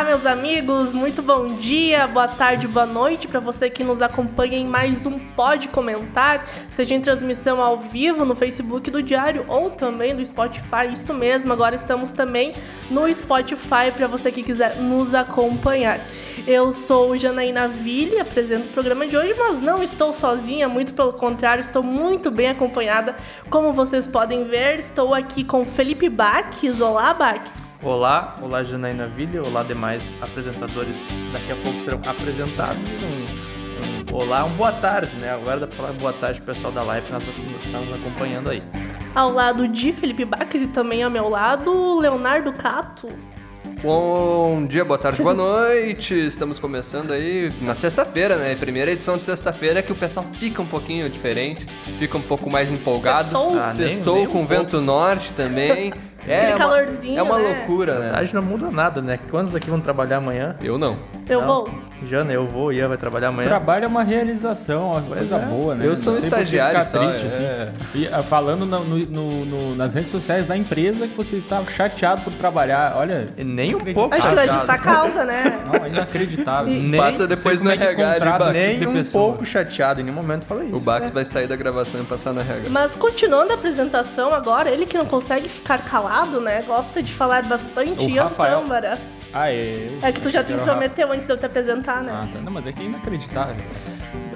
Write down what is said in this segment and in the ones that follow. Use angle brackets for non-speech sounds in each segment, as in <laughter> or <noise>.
Olá, meus amigos, muito bom dia, boa tarde, boa noite para você que nos acompanha em mais um Pode Comentar, seja em transmissão ao vivo no Facebook do Diário ou também no Spotify. Isso mesmo, agora estamos também no Spotify para você que quiser nos acompanhar. Eu sou Janaína Ville, apresento o programa de hoje, mas não estou sozinha, muito pelo contrário, estou muito bem acompanhada. Como vocês podem ver, estou aqui com Felipe Baques. Olá, Baques. Olá, olá Janaína Ville, olá demais apresentadores daqui a pouco serão apresentados. Um, um, olá, um boa tarde, né? Agora dá pra falar boa tarde pro pessoal da live que nós estamos acompanhando aí. Ao lado de Felipe Baques e também ao meu lado, Leonardo Cato. Bom dia, boa tarde, boa <laughs> noite. Estamos começando aí na sexta-feira, né? Primeira edição de sexta-feira que o pessoal fica um pouquinho diferente, fica um pouco mais empolgado. Sextou, ah, Sextou nem, nem com um vento pouco. norte também. <laughs> É, calorzinho, é uma né? loucura, né? A gente não muda nada, né? Quantos aqui vão trabalhar amanhã? Eu não. Eu não. vou. Jana, eu vou, Ian vai trabalhar amanhã. Trabalho é uma realização, uma coisa é. boa, né? Eu sou um estagiário só, triste, assim. é. assim. E uh, falando no, no, no, nas redes sociais da empresa que você está chateado por trabalhar, olha... Nem um pouco Acho que da justa causa, né? Não, inacreditável. nem, <laughs> Passa depois no RH é Nem um pessoa. pouco chateado, em nenhum momento falei isso. O Bax é. vai sair da gravação e passar no RH. Mas continuando a apresentação agora, ele que não consegue ficar calado, né? Gosta de falar bastante, o Ian Rafael. Ah, é. É que tu já te intrometeu antes de eu te apresentar, né? Ah, tá. Não, mas é que é inacreditável.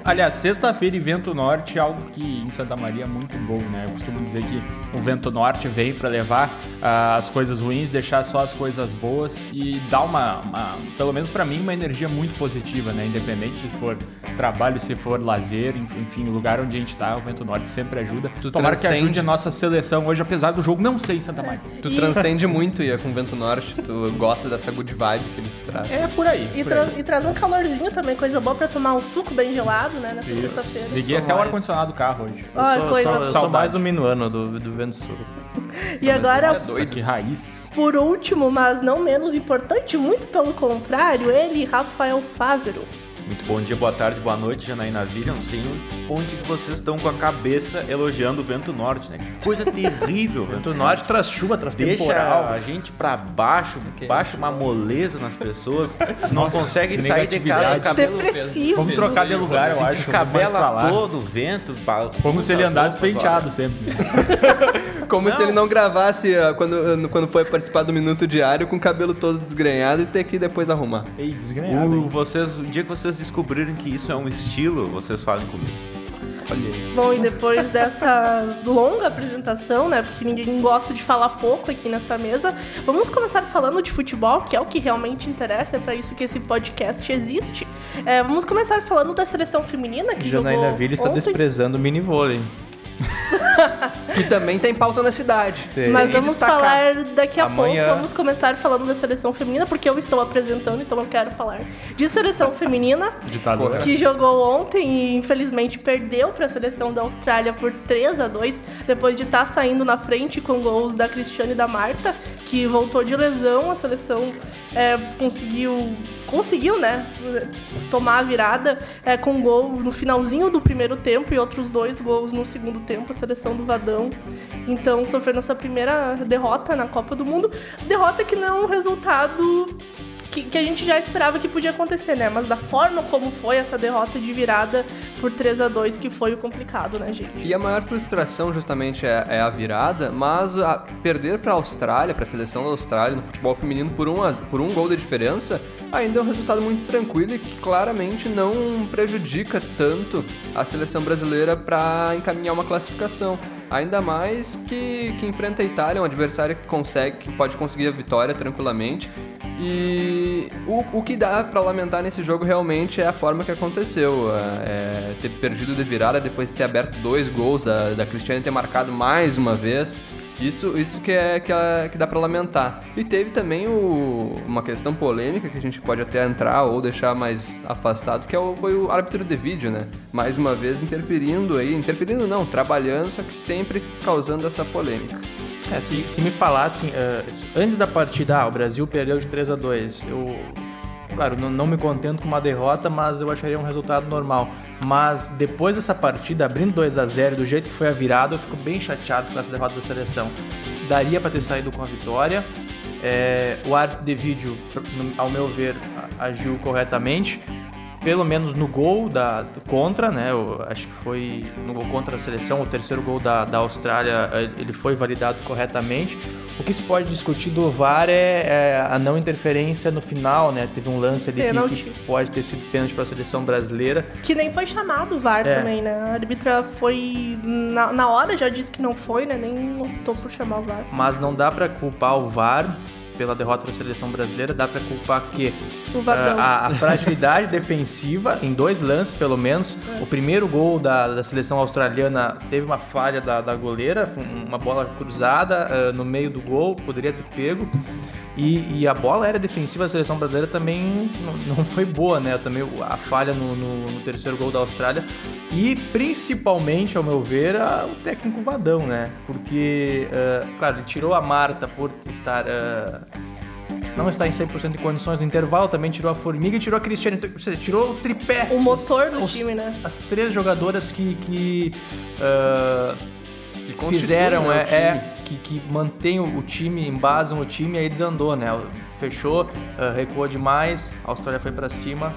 Aliás, sexta-feira e vento norte é algo que em Santa Maria é muito bom, né? Eu costumo dizer que o vento norte vem para levar uh, as coisas ruins, deixar só as coisas boas e dar uma, uma pelo menos para mim, uma energia muito positiva, né? Independente se for trabalho, se for lazer, enfim, o lugar onde a gente tá, o vento norte sempre ajuda. Tu Tomara transcende... que ajude a nossa seleção hoje, apesar do jogo não ser em Santa Maria. Tu e... transcende muito, Ia, com o vento norte. Tu gosta dessa good vibe que ele traz. É por aí. E, por tra aí. e traz um calorzinho também, coisa boa para tomar um suco bem gelado né? Nessa sexta-feira. Liguei até mais... o ar-condicionado do carro hoje. Eu sou, coisa sou, eu sou mais do minuano do, do Vento Sul. <laughs> e agora, é que raiz. Por último, mas não menos importante, muito pelo contrário, ele, Rafael Fávero. Muito bom dia, boa tarde, boa noite, Janaína Vira. Não sei onde que vocês estão com a cabeça elogiando o vento norte, né? Que coisa <laughs> terrível. vento norte traz chuva, traz Deixa temporal. a gente pra baixo, okay. baixa uma moleza nas pessoas. <laughs> não consegue sair de casa, cabelo Depressivo. Vamos trocar de lugar, eu acho. Descabela todo o vento. Como se ele andasse penteado sempre. <laughs> Como não. se ele não gravasse quando, quando foi participar do Minuto Diário com o cabelo todo desgrenhado e ter que depois arrumar. Ei, desgrenhado. O, vocês, o dia que vocês descobrirem que isso é um estilo, vocês falem comigo. Bom, e depois dessa longa apresentação, né? Porque ninguém gosta de falar pouco aqui nessa mesa, vamos começar falando de futebol, que é o que realmente interessa, é para isso que esse podcast existe. É, vamos começar falando da seleção feminina que Janaína jogou Villa está ontem. desprezando o mini vôlei. <laughs> que também tem pauta na cidade. Tem. Mas vamos destacar. falar daqui a Amanhã. pouco. Vamos começar falando da seleção feminina, porque eu estou apresentando, então eu quero falar de seleção feminina, <laughs> Ditadora. que jogou ontem e infelizmente perdeu para a seleção da Austrália por 3 a 2 depois de estar tá saindo na frente com gols da Cristiane e da Marta, que voltou de lesão. A seleção é, conseguiu conseguiu, né, tomar a virada é, com um gol no finalzinho do primeiro tempo e outros dois gols no segundo tempo, a seleção do Vadão. Então, sofrendo essa primeira derrota na Copa do Mundo. Derrota que não é um resultado que, que, a gente já esperava que podia acontecer, né? Mas da forma como foi essa derrota de virada por 3 a 2 que foi o complicado, né, gente? E a maior frustração justamente é, é a virada, mas a perder para a Austrália, para a seleção da Austrália no futebol feminino por um, por um gol de diferença, ainda é um resultado muito tranquilo e que claramente não prejudica tanto a seleção brasileira para encaminhar uma classificação. Ainda mais que, que enfrenta a Itália, um adversário que consegue, que pode conseguir a vitória tranquilamente. E o, o que dá para lamentar nesse jogo realmente é a forma que aconteceu. É, é ter perdido de virada depois de ter aberto dois gols, da, da Cristiane ter marcado mais uma vez. Isso, isso que, é, que, é, que dá para lamentar. E teve também o, uma questão polêmica que a gente pode até entrar ou deixar mais afastado, que é o, foi o árbitro de vídeo, né? Mais uma vez interferindo aí, interferindo não, trabalhando, só que sempre causando essa polêmica. É, se, se me falassem, uh, antes da partida, ah, o Brasil perdeu de 3 a 2 eu Claro, não, não me contento com uma derrota, mas eu acharia um resultado normal. Mas depois dessa partida, abrindo 2 a 0 do jeito que foi a virada, eu fico bem chateado com essa derrota da seleção. Daria para ter saído com a vitória. É, o árbitro de vídeo, ao meu ver, agiu corretamente. Pelo menos no gol da contra, né? Eu acho que foi no gol contra a seleção, o terceiro gol da, da Austrália, eh, ele foi validado corretamente. O que se pode discutir do VAR é, é a não interferência no final, né? Teve um lance ali que, que pode ter sido pênalti para a seleção brasileira. Que nem foi chamado o VAR É. também, né? A árbitra foi. Na, na hora já disse que não foi, né? Nem optou por chamar o VAR. Mas não dá para culpar o VAR pela derrota da seleção brasileira, dá para culpar que Vadão. a, a fragilidade <laughs> defensiva, em dois lances pelo menos. O primeiro gol da, da seleção australiana teve uma falha da, da goleira, uma bola cruzada ah, no meio do gol, poderia ter pego. E, e a bola era defensiva da seleção brasileira também não, não foi boa, né? Também a falha no, no- no terceiro gol da Austrália. E principalmente, ao meu ver, a- o técnico Vadão, né? Porque, ah, claro, ele tirou a Marta por estar. ah, não está em 100% de condições no intervalo, também tirou a Formiga e tirou a Cristiane. Então, ou seja, tirou o tripé. O motor do Os- time, né? As três jogadoras que, que constitui, fizeram, né, o é, time. é, que, que mantém o, time, embasam o time, aí desandou, né? Fechou, ah, recuou demais, a Austrália foi pra cima,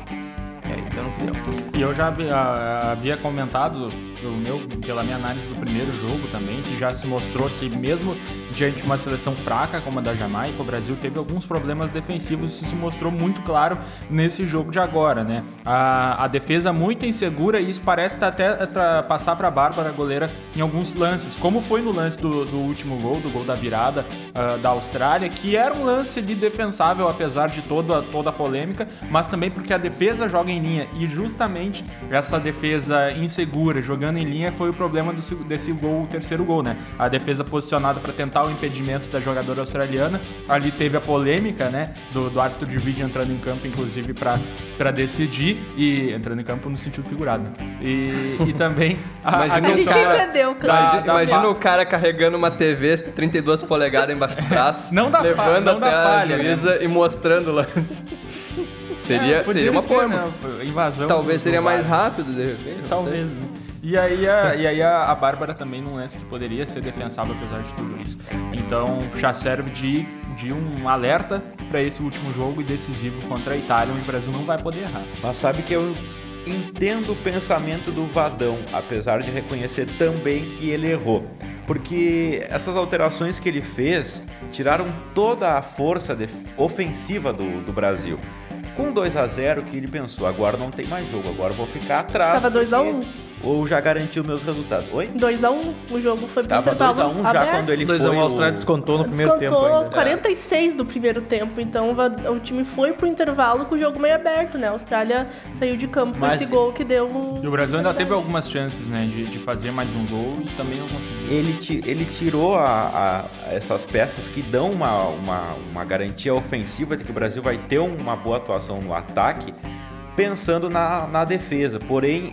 e aí deu no que deu. E eu já havia, ah, havia comentado pelo meu, pela minha análise do primeiro jogo também, que já se mostrou que mesmo diante de uma seleção fraca como a da Jamaica, o Brasil teve alguns problemas defensivos isso se mostrou muito claro nesse jogo de agora, né? A, a defesa muito insegura e isso parece até passar para a Bárbara goleira em alguns lances, como foi no lance do, do último gol, do gol da virada ah, da Austrália, que era um lance ali defensável apesar de toda, toda a polêmica, mas também porque a defesa joga em linha e justamente essa defesa insegura jogando em linha foi o problema do, desse gol, o terceiro gol, né? A defesa posicionada para tentar o impedimento da jogadora australiana, ali teve a polêmica, né, do, do árbitro de vídeo entrando em campo, inclusive para decidir e entrando em campo no sentido figurado. E, e também a, Imagina A um gente cara- entendeu, Da- claro. Imagina, da imagina fa- o cara carregando uma TV 32 polegadas embaixo do braço, <laughs> Não dá levando não dá até falha, a né? juíza e mostrando o lance. <laughs> Seria, É, seria uma ser, forma. né, invasão. Talvez do- seria do mais rápido, de repente. Talvez. sei. E aí, a, e aí a, a Bárbara também num lance que poderia ser defensável apesar de tudo isso. Então já serve de, de um alerta para esse último jogo e decisivo contra a Itália, onde o Brasil não vai poder errar. Mas sabe que eu entendo o pensamento do Vadão, apesar de reconhecer também que ele errou. Porque essas alterações que ele fez tiraram toda a força ofensiva do, do Brasil. Com 2 a 0 que ele pensou, agora não tem mais jogo, agora vou ficar atrás. Tava 2 a porque- 1. Ou já garantiu meus resultados. Oi? 2x1, o jogo foi pro Tava intervalo 2 a 1 já aberto. quando ele 2 foi a 1 a Austrália descontou no primeiro tempo Descontou aos ainda. 46 do primeiro tempo, então o time foi pro intervalo com o jogo meio aberto, né? A Austrália saiu de campo com Mas- esse gol que deu. o- E o Brasil ainda teve algumas chances né, de, de fazer mais um gol e também não conseguiu. Ele, ele tirou a- a- essas peças que dão uma, uma, uma garantia ofensiva de que o Brasil vai ter uma boa atuação no ataque, pensando na, na defesa. Porém,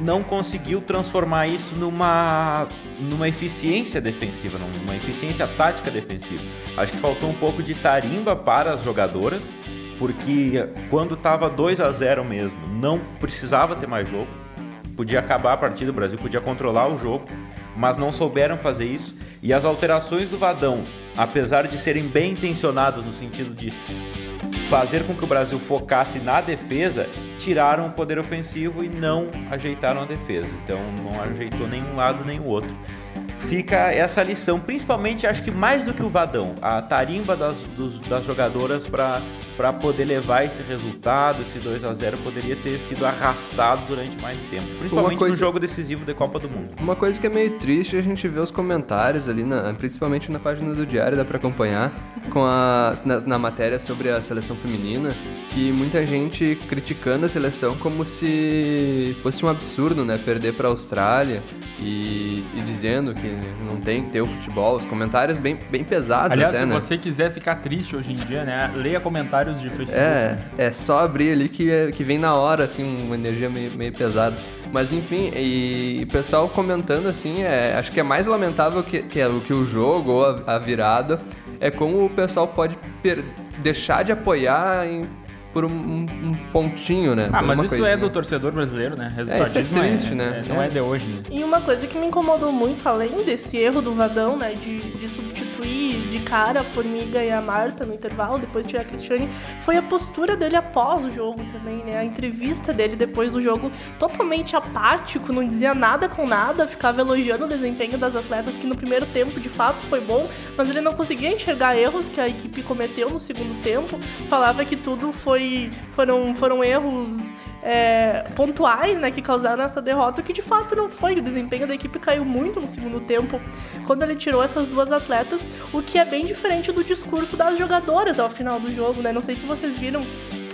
não conseguiu transformar isso numa, numa eficiência defensiva, numa eficiência tática defensiva. Acho que faltou um pouco de tarimba para as jogadoras, porque quando estava 2 a 0 mesmo, não precisava ter mais jogo podia acabar a partida, o Brasil podia controlar o jogo, mas não souberam fazer isso. E as alterações do Vadão, apesar de serem bem intencionadas no sentido de fazer com que o Brasil focasse na defesa, tiraram o poder ofensivo e não ajeitaram a defesa. Então não ajeitou nenhum lado nem o outro. Fica essa lição, principalmente acho que mais do que o Vadão, a tarimba das, dos- das jogadoras para poder levar esse resultado, esse 2 a 0 poderia ter sido arrastado durante mais tempo, principalmente coisa- no jogo decisivo da Copa do Mundo. Uma coisa que é meio triste é a gente ver os comentários ali, na- principalmente na página do Diário, dá pra acompanhar, com a, na, na matéria sobre a seleção feminina, que muita gente criticando a seleção como se fosse um absurdo, né? Perder pra Austrália e, e dizendo que não tem que ter o futebol. Os comentários bem, bem pesados Aliás, até, se né? você quiser ficar triste hoje em dia, né, leia comentários de Facebook. É, é só abrir ali que, é- que vem na hora, assim, uma energia meio, meio pesada. Mas enfim, e o pessoal comentando assim, é, acho que é mais lamentável que, que, o- que o jogo ou a, a virada é como o pessoal pode per- deixar de apoiar em- por um, um- pontinho, né? Ah, Por mas isso coisinha. é do torcedor brasileiro, né? isso é Resultadismo triste, né? não é É. de hoje, né? E uma coisa que me incomodou muito, além desse erro do Vadão, né, de, de substituir substituir de cara a Formiga e a Marta no intervalo, depois de tirar a Cristiane, foi a postura dele após o jogo também, né? A entrevista dele depois do jogo totalmente apático, não dizia nada com nada, ficava elogiando o desempenho das atletas, que no primeiro tempo de fato foi bom, mas ele não conseguia enxergar erros que a equipe cometeu no segundo tempo, falava que tudo foi foram, foram erros é, pontuais né, que causaram essa derrota, que de fato não foi. O desempenho da equipe caiu muito no segundo tempo quando ele tirou essas duas atletas, o que é bem diferente do discurso das jogadoras ao final do jogo. Né? Não sei se vocês viram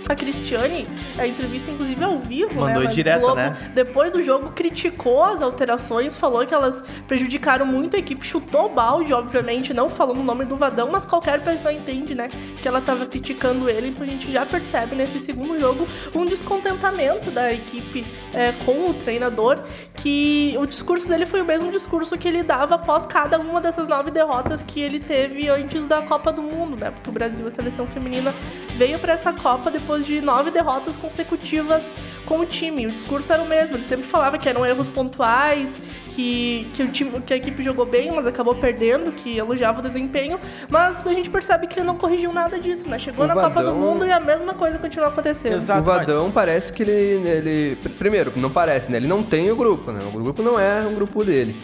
a Cristiane, a entrevista inclusive ao vivo, Mandou né? direto, Globo, né? Depois do jogo, criticou as alterações, falou que elas prejudicaram muito a equipe, chutou o balde, obviamente, não falou no nome do Vadão, mas qualquer pessoa entende, né? Que ela estava criticando ele, então a gente já percebe nesse segundo jogo um descontentamento da equipe é, com o treinador, que o discurso dele foi o mesmo discurso que ele dava após cada uma dessas nove derrotas que ele teve antes da Copa do Mundo, né? Porque o Brasil, a seleção feminina, veio para essa Copa depois de nove derrotas consecutivas com o time. O discurso era o mesmo, ele sempre falava que eram erros pontuais, que, que, o time, que a equipe jogou bem, mas acabou perdendo, que elogiava o desempenho, mas a gente percebe que ele não corrigiu nada disso, né? Chegou O na Copa do Vadão- Mundo e a mesma coisa continua acontecendo. Exato. O Vadão parece que ele, ele. Primeiro, não parece, né? Ele não tem o grupo, né? O grupo não é um grupo dele.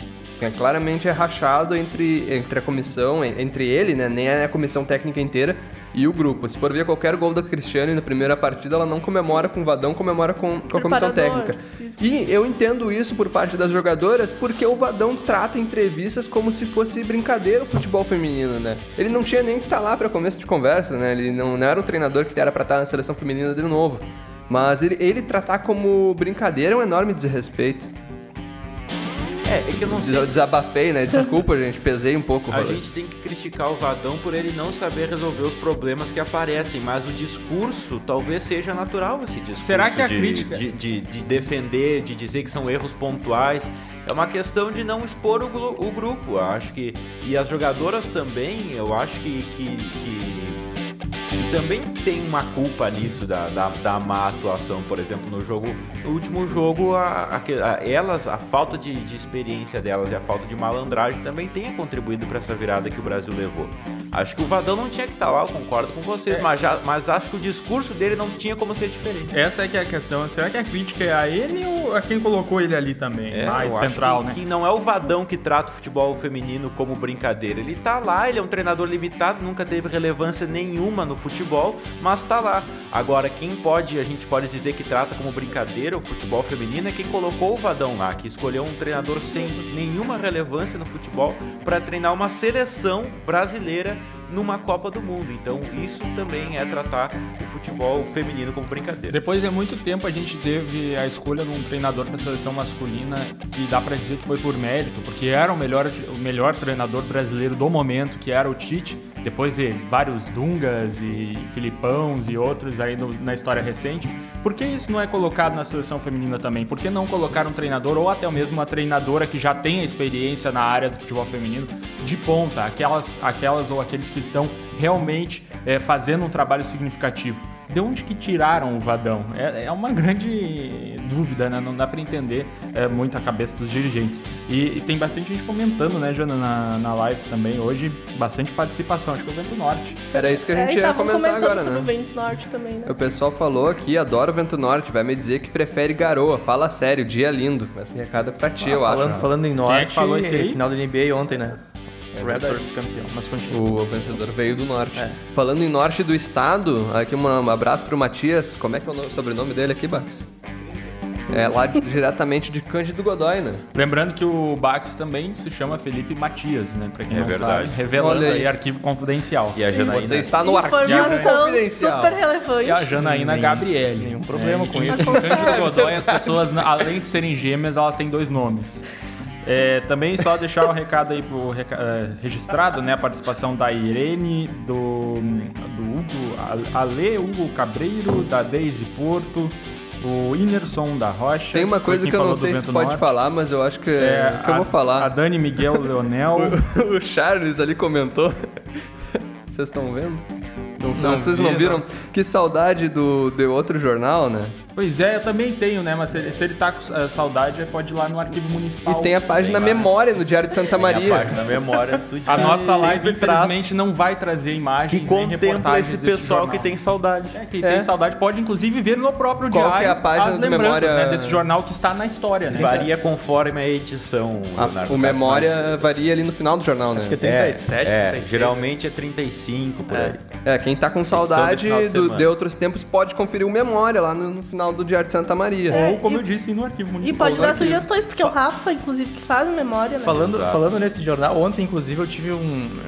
É, claramente é rachado entre, entre a comissão, entre ele, né? Nem é a comissão técnica inteira e o grupo. Se for ver qualquer gol da Cristiane na primeira partida, ela não comemora com o Vadão, comemora com, com a comissão técnica. E eu entendo isso por parte das jogadoras, porque o Vadão trata entrevistas como se fosse brincadeira o futebol feminino, né? Ele não tinha nem que estar lá para começo de conversa, né? Ele não, não era um treinador que era para estar na seleção feminina de novo. Mas ele, ele tratar como brincadeira é um enorme desrespeito. É, é que eu não sei se Desabafei, né? Desculpa, <laughs> gente, pesei um pouco. A gente tem que criticar o Vadão por ele não saber resolver os problemas que aparecem, mas o discurso talvez seja natural esse discurso. Será que a de, crítica- De, de- de defender, de dizer que são erros pontuais. É uma questão de não expor o, o grupo. Eu acho que. E as jogadoras também, eu acho que. que, que também tem uma culpa nisso da, da, da má atuação, por exemplo, no jogo, no último jogo, a, a- elas, a falta de, de experiência delas e a falta de malandragem também tenha contribuído para essa virada que o Brasil levou. Acho que o Vadão não tinha que estar lá, eu concordo com vocês, mas, já- mas acho que o discurso dele não tinha como ser diferente. Essa é que é a questão. Será que a crítica é a ele ou a quem colocou ele ali também? É, mais central, que, né? que não é o Vadão que trata o futebol feminino como brincadeira. Ele tá lá, ele é um treinador limitado, nunca teve relevância nenhuma no futebol, mas tá lá. Agora, quem pode, a gente pode dizer que trata como brincadeira o futebol feminino é quem colocou o Vadão lá, que escolheu um treinador sem nenhuma relevância no futebol para treinar uma seleção brasileira numa Copa do Mundo. Então, isso também é tratar o futebol feminino como brincadeira. Depois de muito tempo a gente teve a escolha de um treinador para a seleção masculina que dá para dizer que foi por mérito, porque era o melhor, o melhor treinador brasileiro do momento, que era o Tite, depois de vários Dungas e Filipãos e outros aí no- na história recente. Por que isso não é colocado na seleção feminina também? Por que não colocar um treinador ou até mesmo uma treinadora que já tenha experiência na área do futebol feminino de ponta, aquelas, aquelas ou aqueles que estão realmente eh, fazendo um trabalho significativo? De onde que tiraram o Vadão? É, é uma grande dúvida, né? Não dá para entender é, muito a cabeça dos dirigentes. E, e tem bastante gente comentando, né, Jana, na, na live também. Hoje, bastante participação. Acho que é o Vento Norte. Era isso que a É, gente e ia comentar comentando agora, sobre o né? Vento Norte também, né? O pessoal falou aqui, adora o Vento Norte, vai me dizer que prefere garoa. Fala sério, dia lindo. Esse recado é pra ti, eu falando, acho. falando em é norte, que falou isso aí? final da NBA ontem, né? É Raptors campeão, mas continua. O vencedor veio do norte. É. Falando em norte do estado, aqui um abraço pro Matias. Como é que é o nome- sobrenome dele aqui, Bax? É lá de- diretamente de Cândido Godoy, né? Lembrando que o Bax também se chama Felipe Matias, né? Pra quem É não verdade. sabe. Revelando Olha aí. aí. arquivo confidencial. E a Janaína... Você está no arquivo Informação confidencial. super relevante. E a Janaína Gabriele. nenhum problema com em- isso. Em Cândido Godoy, as pessoas, <laughs> além de serem gêmeas, elas têm dois nomes. É, também só deixar o recado aí pro é, registrado, né? A participação da Irene, do, do Hugo, Ale Hugo Cabreiro, da Deise Porto, o Inerson da Rocha. Tem uma coisa que eu não do sei se pode Norte. falar, mas eu acho que, É, que eu a- vou falar. A Dani Miguel Leonel. <laughs> o Charles ali comentou. <laughs> Vocês estão vendo? Não, sei, Não vocês vi, não viram? não. Que saudade do, de outro jornal, né? Pois é, eu também tenho, né? Mas se ele, se ele tá com eh, saudade, pode ir lá no arquivo municipal. E tem a página Tem. Memória no Diário de Santa Tem a Maria. página memória <laughs> do A nossa live, infelizmente, não vai trazer imagens que nem reportagens esse desse pessoal jornal. que tem saudade. É, quem É. tem saudade pode, inclusive, ver no próprio Qual que diário é a página as lembranças Memória? né, desse jornal que está na história, né? Varia conforme a edição. A- o Memória varia ali no final do jornal, né? Acho que é É, 37, é, 36. geralmente é 35 por aí. É, quem tá com saudade de de outros tempos pode conferir o Memória lá no, no final do Diário de Santa Maria. Ou, como e- eu disse, no arquivo E municipal. pode do dar arquivo. sugestões, porque é o Rafa, inclusive, que faz a memória, né? Falando, Exato. falando nesse jornal, ontem, inclusive, eu tive um.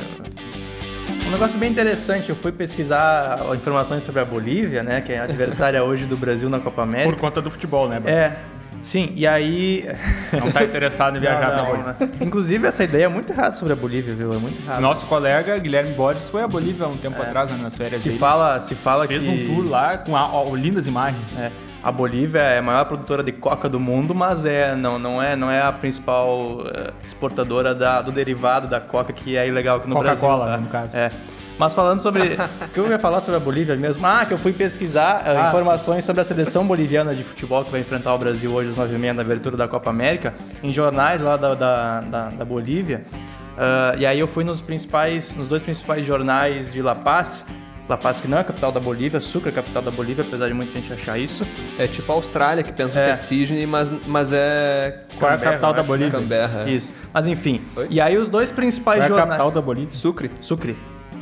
Um negócio bem interessante. Eu fui pesquisar informações sobre a Bolívia, né? Que é a adversária hoje do Brasil na Copa Por América. conta do futebol, né? Bruno? É. Sim, e aí. Não tá interessado em <laughs> viajar Não, não, Bolívia. né? Inclusive, essa ideia é muito errada sobre a Bolívia, viu? É muito errada. Nosso colega Guilherme Borges foi à Bolívia há um tempo atrás, né, nas férias se dele. fala, se fala Fez que. um tour lá com a- ó, lindas imagens. É, a Bolívia é a maior produtora de coca do mundo, mas é, não, não, é, não é a principal eh, exportadora da- do derivado da coca, que é ilegal aqui no Brasil. Coca-Cola, tá? no caso. É. Mas falando sobre. <laughs> O que eu ia falar sobre a Bolívia mesmo? Ah, que eu fui pesquisar eh, Ah, informações sobre a seleção boliviana de futebol que vai enfrentar o Brasil hoje às 9h30 na abertura da Copa América, em jornais lá da, da, da, da Bolívia. Ah, e aí eu fui nos principais, nos dois principais jornais de La Paz. La Paz, que não é a capital da Bolívia, Sucre é a capital da Bolívia, apesar de muita gente achar isso. É tipo a Austrália, que pensam É. que é Sydney, mas, mas é Qual é a capital eu da né? Bolívia? Canberra. Isso. Mas enfim. Oi? E aí os dois principais Qual é a jornais. capital da Bolívia? Sucre. Sucre.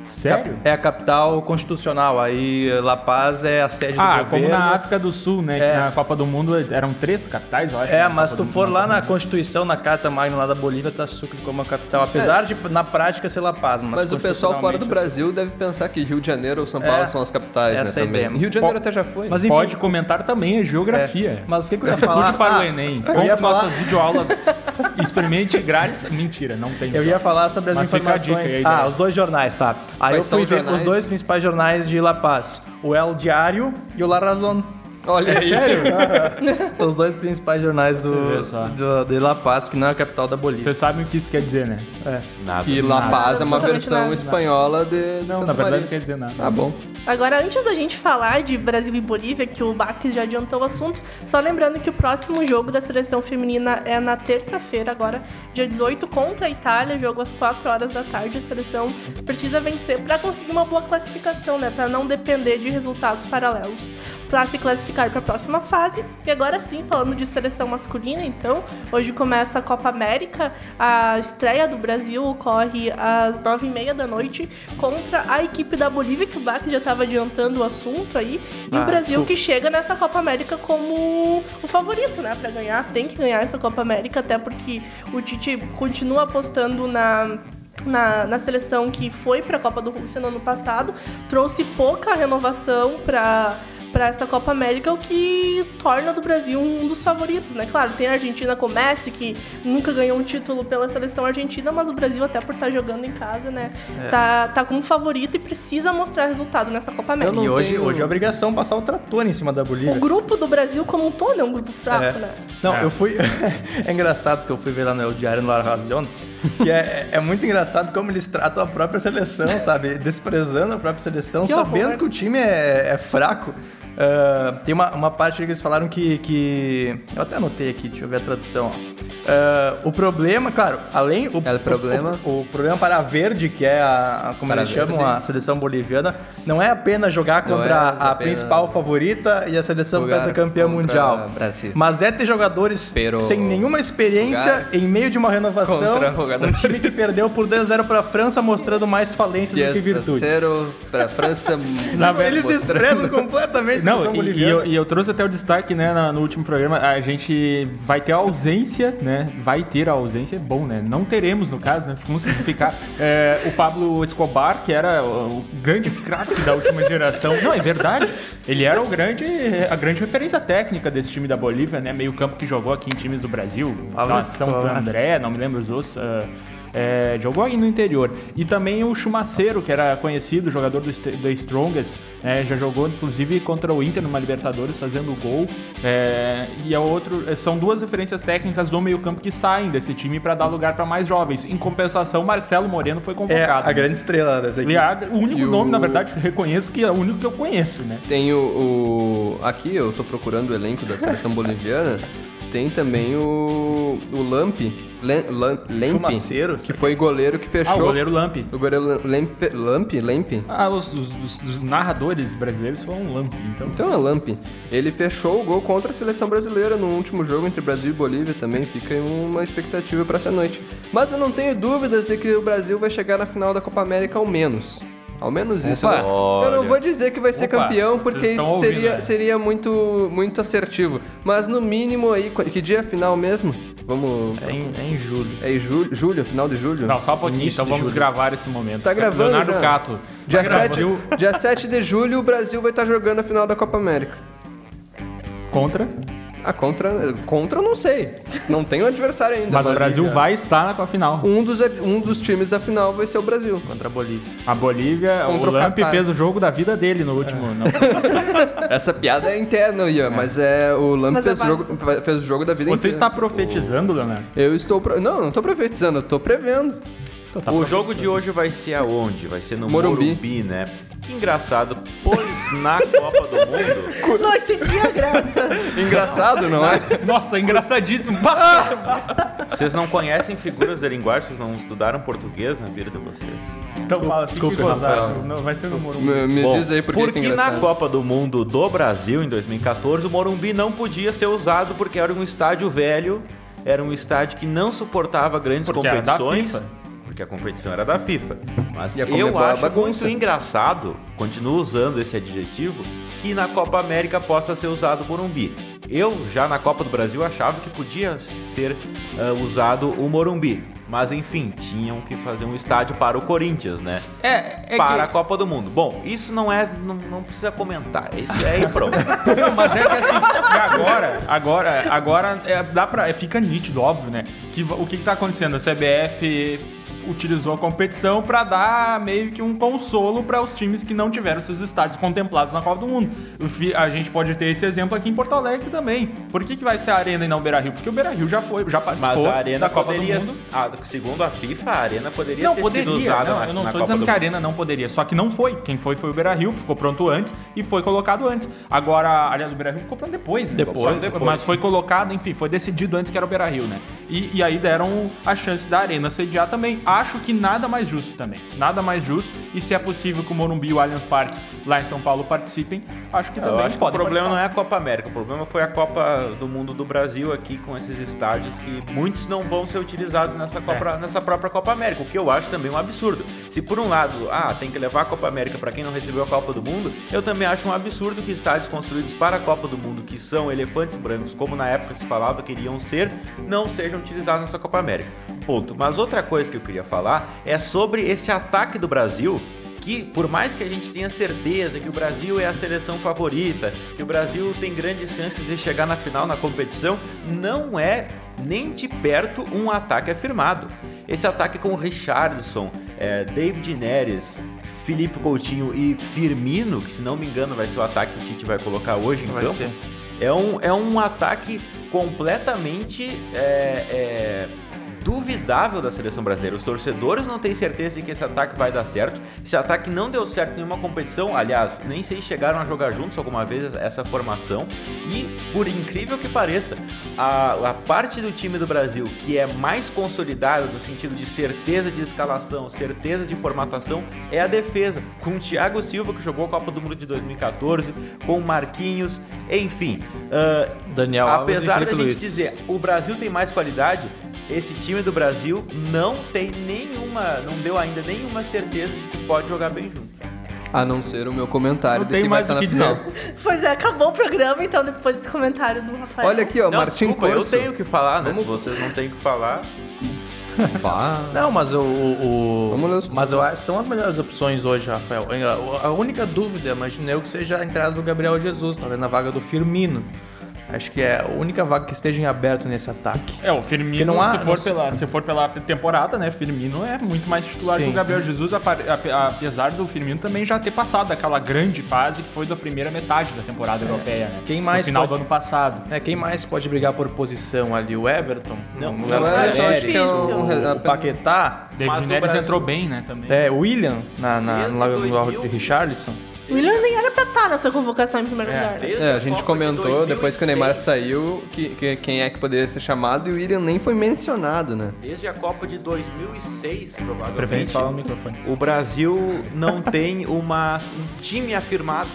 Sério? É a capital constitucional. Aí La Paz é a sede Ah, do como governo. na África do Sul, né? É. Que na Copa do Mundo eram três capitais, eu acho. É, na mas Copa tu for Mundo. lá na Constituição, na Carta Magna lá da Bolívia, tá Sucre como a capital. Apesar de, na prática, ser La Paz. Mas, Mas o pessoal fora do Brasil deve pensar que Rio de Janeiro ou São Paulo É, são as capitais, né? essa é a Também. ideia. Rio de Janeiro Po- até já foi. Mas enfim, Pode comentar também a geografia. É, mas o que, que eu ia falar? Estude para Ah, o Enem. eu ia falar- nossas videoaulas. Experimente grátis. Mentira, não tem. Eu ia falar sobre as Mas informações. ah, né? os dois jornais, tá. Aí Quais eu fui os ver os dois principais jornais de La Paz: o El Diário e o La Razón. Olha aí. <laughs> Os dois principais jornais Você do, do- de La Paz, que não é a capital da Bolívia. Vocês sabem o que isso quer dizer, né? É. Nada. Que La Nada. Paz é uma versão nada. espanhola de, de Não, Santa na verdade Maria. não quer dizer nada. Ah, bom. Agora, antes da gente falar de Brasil e Bolívia, que o Baques já adiantou o assunto, só lembrando que o próximo jogo da seleção feminina é na terça-feira, agora, dia 18, contra a Itália, jogo às 4 horas da tarde. A seleção precisa vencer para conseguir uma boa classificação, né? Para não depender de resultados paralelos. Para se classificar para a próxima fase. E agora sim, falando de seleção masculina, então, hoje começa a Copa América. A estreia do Brasil ocorre às 9h30 da noite contra a equipe da Bolívia, que o Bach já estava adiantando o assunto aí. E Ah, o Brasil desculpa. que chega nessa Copa América como o favorito, né, para ganhar. Tem que ganhar essa Copa América, até porque o Tite continua apostando na. Na, na seleção que foi para a Copa do Rússia no ano passado, trouxe pouca renovação para para essa Copa América, o que torna do Brasil um dos favoritos, né? Claro, tem a Argentina com Messi, que nunca ganhou um título pela seleção argentina, mas o Brasil, até por estar jogando em casa, né? Tá, tá como favorito e precisa mostrar resultado nessa Copa América. E hoje, tenho- hoje é obrigação passar o trator em cima da Bolívia. O grupo do Brasil como um todo é um grupo fraco, É. né? Não, É. eu fui. <laughs> é engraçado que eu fui ver lá no El Diário no La Razón, que é, é muito engraçado como eles tratam a própria seleção, sabe? Desprezando a própria seleção, Que sabendo horror. que o time é, é fraco. Ah, tem uma, uma parte que eles falaram que, que. Eu até anotei aqui, deixa eu ver a tradução. Ah, o problema, claro, além. O, El problema. O, o problema para a Verde, que é a, a- como Para eles Verde. chamam a seleção boliviana, não é apenas jogar contra é a principal favorita e a seleção campeã mundial. Brasil. Mas é ter jogadores Pero sem nenhuma experiência em meio de uma renovação. Um time que perdeu por 2 a 0 para a França, mostrando mais falências do que virtudes. Zero para a França. <laughs> Na verdade, Eles desprezam completamente a Não, seleção e, e boliviana. eu, e eu trouxe até o destaque, né, na- no último programa, a gente vai ter a ausência, né, vai ter a ausência, é bom, né, não teremos, no caso, né, vamos simplificar, <laughs> é, o Pablo Escobar, que era o, o grande craque da última geração, não, é verdade, ele era o grande, a grande referência técnica desse time da Bolívia, né, meio campo que jogou aqui em times do Brasil, Pablo Escobar. André, não me lembro os outros, ah, É, jogou aí no interior. E também o Chumaceiro, que era conhecido, jogador do, do Strongest, né, já jogou inclusive contra o Inter numa Libertadores, fazendo gol. É, e é outro, são duas referências técnicas do meio-campo que saem desse time para dar lugar para mais jovens. Em compensação, Marcelo Moreno foi É convocado. a grande estrela dessa equipe. é o único E o- nome, na verdade, reconheço que é o único que eu conheço, né? Tem o, o- Aqui eu tô procurando o elenco da seleção boliviana. Tem também o. O Lamp. Lam- Lam- Lemp. Chumaceiro? Que foi goleiro que fechou. Ah, o goleiro Lamp. O goleiro Lamp. Lamp? Lamp? Ah, os, os- os- os narradores brasileiros falam Lamp, então. Então é Lamp. Ele fechou o gol contra a seleção brasileira no último jogo entre Brasil e Bolívia também. Fica aí uma expectativa para essa noite. Mas eu não tenho dúvidas de que o Brasil vai chegar na final da Copa América ao menos. Ao menos isso. Opa. Eu não, eu não vou dizer que vai ser Opa, campeão, porque isso ouvindo, seria, né? seria muito, muito assertivo. Mas no mínimo aí, qu- que dia é final mesmo? Vamos. É em, é em julho. É em julho, julho, final de julho? Não, só um pouquinho, Início então vamos julho. gravar esse momento. Tá gravando Leonardo já? Cato. Dia, Tá 7, gravando. dia 7 de julho o Brasil vai estar jogando a final da Copa América. Contra. Ah, contra, contra eu não sei. Não tem o adversário ainda. Mas o Brasil vai estar na final. Um dos, um dos times da final vai ser o Brasil. Contra a Bolívia. A Bolívia, Contra o o Lamp fez o jogo da vida dele no último. não. <laughs> Essa piada é interna, Ian, mas é o Lamp Mas fez, é o jogo, fez o jogo da vida Você inteira. está profetizando, Leonardo? Eu estou. Pro... Não, não estou profetizando, eu estou prevendo. Então tá o jogo de hoje vai ser aonde? Vai ser no Morumbi. Morumbi, né? Que engraçado, pois na Copa do Mundo Não entendi a graça. <laughs> Engraçado, não é? <laughs> Nossa, engraçadíssimo. <laughs> Vocês não conhecem figuras da linguagem, vocês não estudaram português na vida de vocês. Então fala, desculpe, fique gozado. Rafael. Não, vai ser no Morumbi. Me, me Bom, diz aí por que porque que é na. Copa do Mundo do Brasil, em 2014, o Morumbi não podia ser usado porque era um estádio velho, era um estádio que não suportava grandes Porque era da competições. FIFA. Porque a competição era da FIFA. Mas a eu é acho muito engraçado, continuo usando esse adjetivo, que na Copa América possa ser usado o Morumbi. Eu, já na Copa do Brasil, achava que podia ser ah, usado o Morumbi. Mas enfim, tinham que fazer um estádio para o Corinthians, né? É, é para que- a Copa do Mundo. Bom, isso não é. Não, não precisa comentar. Isso é e pronto. <laughs> Não, mas é que assim, agora, agora, agora é, dá pra, é, fica nítido, óbvio, né? Que o que, que tá acontecendo? A CBF utilizou a competição pra dar meio que um consolo para os times que não tiveram seus estádios contemplados na Copa do Mundo. A gente pode ter esse exemplo aqui em Porto Alegre também. Por que, que vai ser a Arena e não o Beira Rio? Porque o Beira Rio já foi, já participou Mas a Arena da Copa poderia. do Mundo. ah, segundo a FIFA, a Arena poderia Não, ter poderia. sido usada não, na, eu não Copa dizendo do que a. Arena não poderia. Só que não foi. Quem foi foi o Beira Rio, ficou pronto antes e foi colocado antes. Agora, aliás, o Beira Rio ficou pronto depois, né? Depois, depois. Mas foi colocado, enfim, foi decidido antes que era o Beira Rio, né? E, e aí deram a chance da Arena sediar também. Acho que nada mais justo também. Nada mais justo. E se é possível que o Morumbi e o Allianz Parque lá em São Paulo participem, acho que também acho que o problema não participar. é a Copa América, o problema foi a Copa do Mundo do Brasil aqui com esses estádios que muitos não vão ser utilizados nessa, Copa, nessa própria Copa América, o que eu acho também um absurdo. Se por um lado, ah, tem que levar a Copa América para quem não recebeu a Copa do Mundo, eu também acho um absurdo que estádios construídos para a Copa do Mundo, que são elefantes brancos, como na época se falava que iriam ser, não sejam utilizados nessa Copa América. Ponto. Mas outra coisa que eu queria falar é sobre esse ataque do Brasil que por mais que a gente tenha certeza que o Brasil é a seleção favorita, que o Brasil tem grandes chances de chegar na final na competição, não é nem de perto um ataque afirmado. Esse ataque com Richardson, é, David Neres, Felipe Coutinho e Firmino, que se não me engano vai ser o ataque que o Tite vai colocar hoje em Vai campo, ser. é um, é um ataque completamente é, é, duvidável da seleção brasileira. Os torcedores não têm certeza de que esse ataque vai dar certo. Esse ataque não deu certo em nenhuma competição. Aliás, nem sei se chegaram a jogar juntos alguma vez essa formação. E, por incrível que pareça, a, a parte do time do Brasil que é mais consolidada no sentido de certeza de escalação, certeza de formatação, é a defesa. Com o Thiago Silva, que jogou a Copa do Mundo de 2014, com o Marquinhos, enfim. ah, Daniel Alves Apesar e da gente Luiz. dizer, o Brasil tem mais qualidade, esse time do Brasil não tem nenhuma, não deu ainda nenhuma certeza de que pode jogar bem junto. A não ser o meu comentário Não de tem que mais vai o que dizer. <laughs> Pois é, acabou o programa, então, depois desse comentário do Rafael. Olha aqui, ó, não, Martim desculpa, Corso. eu tenho que falar, né? Vamos- Se vocês não têm o que falar. <laughs> Bah. Não, mas o. o- o- Vamos ler os- mas eu acho que são as melhores opções hoje, Rafael. A- A única dúvida, imagino eu, que seja a entrada do Gabriel Jesus, talvez na vaga do Firmino. Acho que é a única vaga que esteja em aberto nesse ataque. É, o Firmino, Porque não há- se, for não- pela, se for pela temporada, né, Firmino é muito mais titular Sim. que o Gabriel Jesus, apesar do Firmino também já ter passado aquela grande fase que foi da primeira metade da temporada europeia, né? Quem No mais final pode- do ano passado. É, quem mais pode brigar por posição ali? O Everton? Não, o Everton Pérez, acho que é um- o, o Paquetá? David Neres entrou bem, né, também. É, o William na, na, no lado do 2000, de Richarlison? O William nem era pra estar nessa convocação em primeiro É. lugar. né? É, a gente Copa de comentou depois que o Neymar 2006, saiu que, que- quem é que poderia ser chamado e o William nem foi mencionado, né? Desde a Copa de 2006, Preferência provavelmente, fala no microfone. o Brasil não <laughs> tem uma, um time afirmado.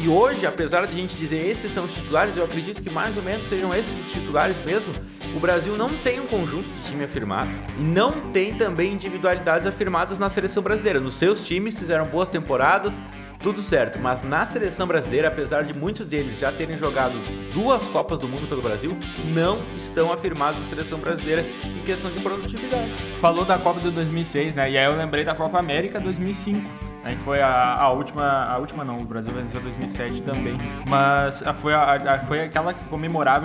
E hoje, apesar de a gente dizer esses são os titulares, eu acredito que mais ou menos sejam esses os titulares mesmo. O Brasil não tem um conjunto de time afirmado e não tem também individualidades afirmadas na seleção brasileira. Nos seus times fizeram boas temporadas, tudo certo, mas na seleção brasileira, apesar de muitos deles já terem jogado duas Copas do Mundo pelo Brasil, não estão afirmados na seleção brasileira em questão de produtividade. Falou da Copa de 2006, né? E aí eu lembrei da Copa América 2005. Né, que foi a, a última, a última não, o Brasil venceu 2007 também. Mas foi, a, a- foi aquela que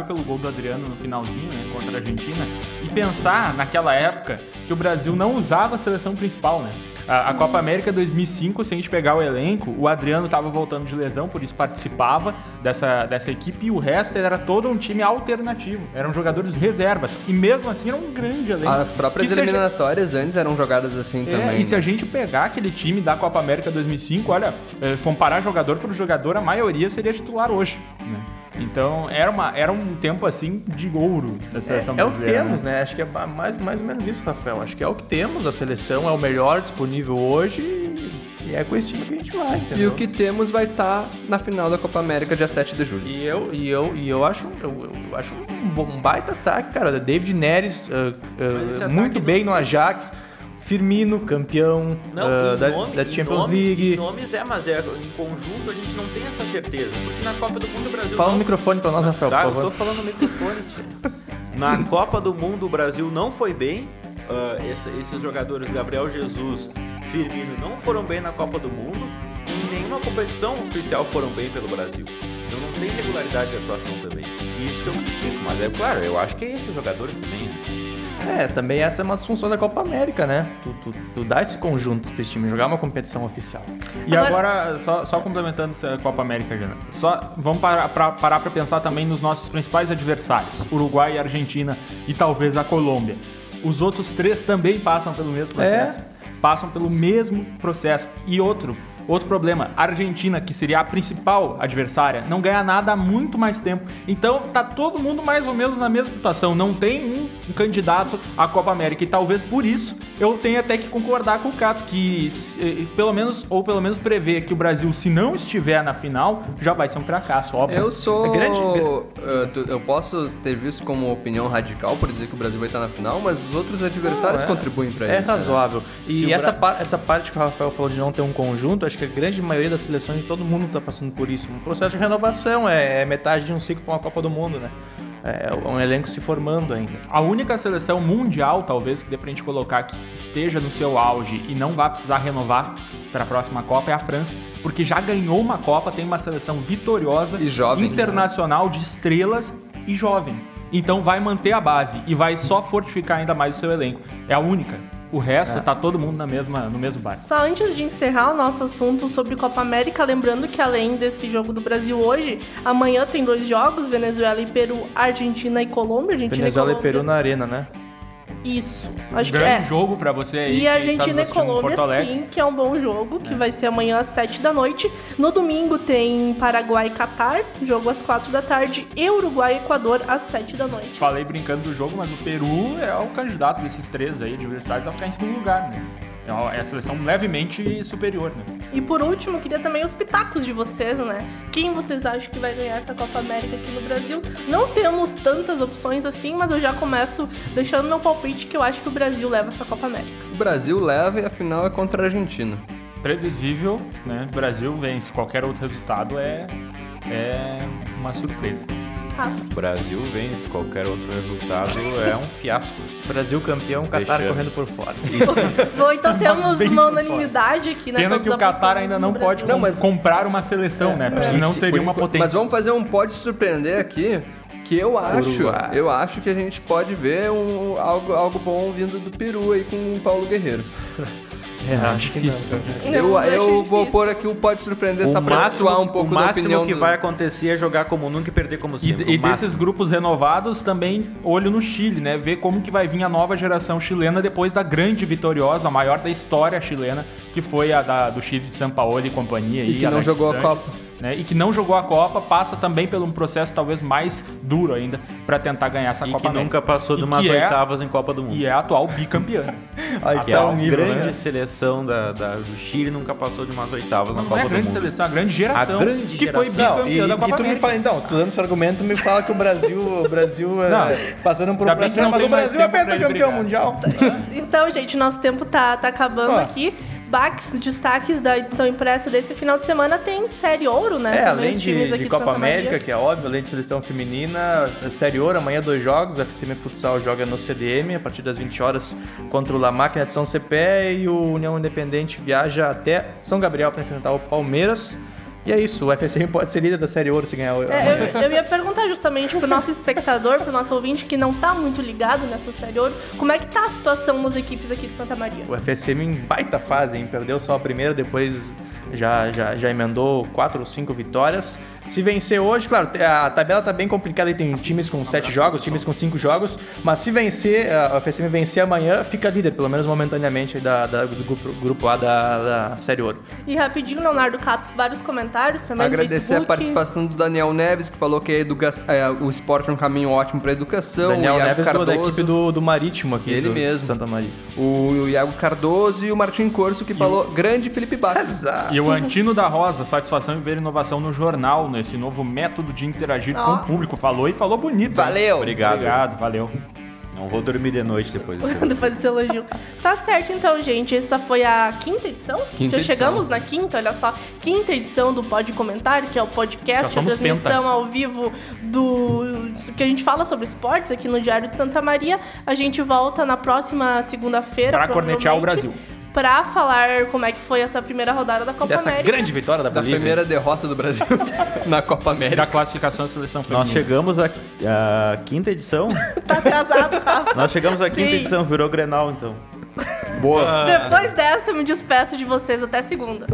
pelo gol do Adriano no finalzinho, né, contra a Argentina. E pensar naquela época que o Brasil não usava a seleção principal, né? A, a Copa América 2005, se a gente pegar o elenco, o Adriano estava voltando de lesão, por isso participava dessa, dessa equipe e o resto era todo um time alternativo. Eram jogadores reservas. E mesmo assim era um grande elenco. As próprias Que a gente- eliminatórias antes eram jogadas assim é, também. e se a né? gente pegar aquele time da Copa América 2005, olha, é, comparar jogador por jogador, a maioria seria titular hoje. né? Então era, uma, era um tempo assim de ouro da seleção É, é o que brasileira. temos, né? Acho que é mais, mais ou menos isso, Rafael. Acho que é o que temos. A seleção é o melhor disponível hoje e- e é com esse time que a gente vai, E entendeu? o que temos vai estar na final da Copa América, dia 7 de julho. E eu, e eu, e eu acho, eu, eu acho um, bom- um baita ataque, cara. David Neres, Mas esse muito bem no Ajax. Firmino, campeão Não, em da, nome- da Champions nomes, League. Em nomes é, mas é, em conjunto a gente não tem essa certeza. Porque na Copa do Mundo o Brasil Fala não... no microfone pra nós, Rafael, Tá, por eu tô favor. falando no microfone, tia. Na Copa do Mundo o Brasil não foi bem. Ah, esse- esses jogadores, Gabriel Jesus, Firmino, não foram bem na Copa do Mundo. E em nenhuma competição oficial foram bem pelo Brasil. Então não tem regularidade de atuação também. Isso que eu critico. Mas é claro, eu acho que é esses jogadores também. É, também essa é uma das funções da Copa América, né? Tu, tu, tu dá esse conjunto pra esse time, jogar uma competição oficial. E Agora- agora, só, só complementando essa Copa América, Jana, só vamos parar pra, parar pra pensar também nos nossos principais adversários, Uruguai e Argentina e talvez a Colômbia. Os outros três também passam pelo mesmo processo. Passam pelo mesmo processo. E outro, outro problema, a Argentina, que seria a principal adversária, não ganha nada há muito mais tempo. Então tá todo mundo mais ou menos na mesma situação. Não tem um, candidato à Copa América. E talvez por isso eu tenha até que concordar com o Cato, que se- eh, pelo menos, ou pelo menos prever que o Brasil, se não estiver na final, já vai ser um fracasso, óbvio. Eu sou. É grande- eh, tu- eu posso ter visto como opinião radical por dizer que o Brasil vai estar na final, mas os outros adversários Não, é- contribuem pra É isso. né? razoável. Se E essa, Bra- par- essa parte que o Rafael falou de não ter um conjunto, acho que a grande maioria das seleções, todo mundo está passando por isso. Um processo de renovação, é, é metade de um ciclo com a Copa do Mundo, né? É um elenco se formando ainda. A única seleção mundial, talvez, que dê pra gente colocar que esteja no seu auge e não vai precisar renovar para a próxima Copa é a França, porque já ganhou uma Copa, tem uma seleção vitoriosa, E jovem, né? internacional de estrelas e jovem. Então vai manter a base e vai só fortificar ainda mais o seu elenco. É a única. O resto tá todo mundo na mesma, no mesmo barco. Só antes de encerrar o nosso assunto sobre Copa América, lembrando que além desse jogo do Brasil hoje, amanhã tem dois jogos, Venezuela e Peru, Argentina e Colômbia. Argentina Venezuela e Colômbia. Peru na arena, né? Isso, acho um que grande é. jogo pra você aí. E que Argentina e assistindo em Colômbia, sim, que é um bom jogo, que vai ser amanhã às 7 da noite. No domingo tem Paraguai e Catar, jogo às 4 da tarde, e Uruguai e Equador às 7 da noite. Falei brincando do jogo, mas o Peru é o candidato desses três aí, adversários, a ficar em segundo lugar, né? É uma- É a seleção levemente superior, né? E por último, queria também os pitacos de vocês, né? Quem vocês acham que vai ganhar essa Copa América aqui no Brasil? Não temos tantas opções assim, mas eu já começo deixando meu palpite que eu acho que o Brasil leva essa Copa América. O Brasil leva e a final é contra a Argentina. Previsível, né? O Brasil vence. Qualquer outro resultado é, é uma surpresa. Rafa. O Brasil vence, qualquer outro resultado é um fiasco. Brasil campeão, Qatar Fechando. correndo por fora. <laughs> Bom, então <laughs> temos uma unanimidade aqui, né? Pena que o Qatar ainda não pode Brasil. com- comprar uma seleção, né? Porque senão Isso, seria uma potência. Mas vamos fazer um pode surpreender aqui. Que eu acho, Uruguai. eu acho que a gente pode ver um, algo, algo bom vindo do Peru aí com o Paulo Guerreiro. <laughs> É, acho que não. cara. Eu, Eu vou pôr aqui o pode surpreender só o pra máximo, suar um pouco o máximo opinião que do- vai acontecer é jogar como nunca e perder como E, sempre. e máximo. desses grupos renovados, também olho no Chile, né? Ver como que vai vir a nova geração chilena depois da grande vitoriosa, a maior da história chilena, que foi a da- do Chile de São Paulo e companhia. E aí, que não jogou a Sanches, Copa. Né? E que não jogou a Copa, passa também por um processo talvez mais duro ainda para tentar ganhar essa E Copa que América. nunca passou de E umas é- oitavas em Copa do Mundo. E é a atual bicampeã. <laughs> Aí que é a nível, grande né? seleção da, da- do Chile nunca passou de umas oitavas na Não Copa é a do grande Mundo. seleção, a grande geração. A grande que foi geração. Não, bicampeã e, da e Copa tu me América. fala, então, estudando esse argumento, me fala que o Brasil, o Brasil é, Não. passando por um processo, não mas o Brasil é pentacampeão mundial. Então, gente, nosso tempo tá, tá acabando aqui. Bax, destaques da edição impressa desse final de semana tem série ouro, né? É, além de, de Copa Santa Maria. América, que é óbvio, além de seleção feminina, Série Ouro, amanhã dois jogos, o FCM Futsal joga no CDM, a partir das 20 horas contra o La Máquina de São Cepé e o União Independente viaja até São Gabriel para enfrentar o Palmeiras. E é isso, o FCM pode ser líder da Série Ouro se ganhar o É, eu, eu ia perguntar justamente pro nosso espectador, pro nosso ouvinte que não tá muito ligado nessa série ouro, como é que tá a situação das equipes aqui de Santa Maria? O FSM em baita fase, hein? Perdeu só a primeira, depois já, já, já emendou quatro ou cinco vitórias. Se vencer hoje, claro, a tabela tá bem complicada e tem times com sete jogos, times com cinco jogos, mas se vencer, a- o FSM vencer amanhã, fica líder, pelo menos momentaneamente, da, da- do grupo, grupo A da, da Série Ouro. E rapidinho, Leonardo Cato, vários comentários também no Agradecer a participação do Daniel Neves, que falou que a educa- é, o esporte é um caminho ótimo para educação. Daniel o Iago Neves do- Cardoso, da equipe do, do Marítimo aqui, Ele do, mesmo. Santa Maria. o, o Iago Cardoso e o Martim Corso, que falou grande Felipe Bastos. E o Antino da Rosa, satisfação em ver inovação no jornal, nesse novo método de interagir com Ó. o público. Falou e falou bonito. Valeu! Obrigado. Obrigado, valeu. Não vou dormir de noite depois disso. Depois desse elogio. Tá certo então, gente. Essa foi a quinta edição? Quinta Já edição. chegamos na quinta, olha só. Quinta edição do Pode Comentar, que é o podcast, a transmissão ao vivo do. que a gente fala sobre esportes aqui no Diário de Santa Maria. A gente volta na próxima segunda-feira. Pra cornetear o Brasil. Pra falar como é que foi essa primeira rodada da Copa Dessa América. grande vitória da Da Bolívia. primeira derrota do Brasil <laughs> na Copa E América. da classificação da seleção feminina. Nós chegamos à à quinta edição. <laughs> Tá atrasado, Rafa. Nós chegamos à quinta edição, virou Grenal então. Boa! Depois dessa, eu me despeço de vocês até segunda.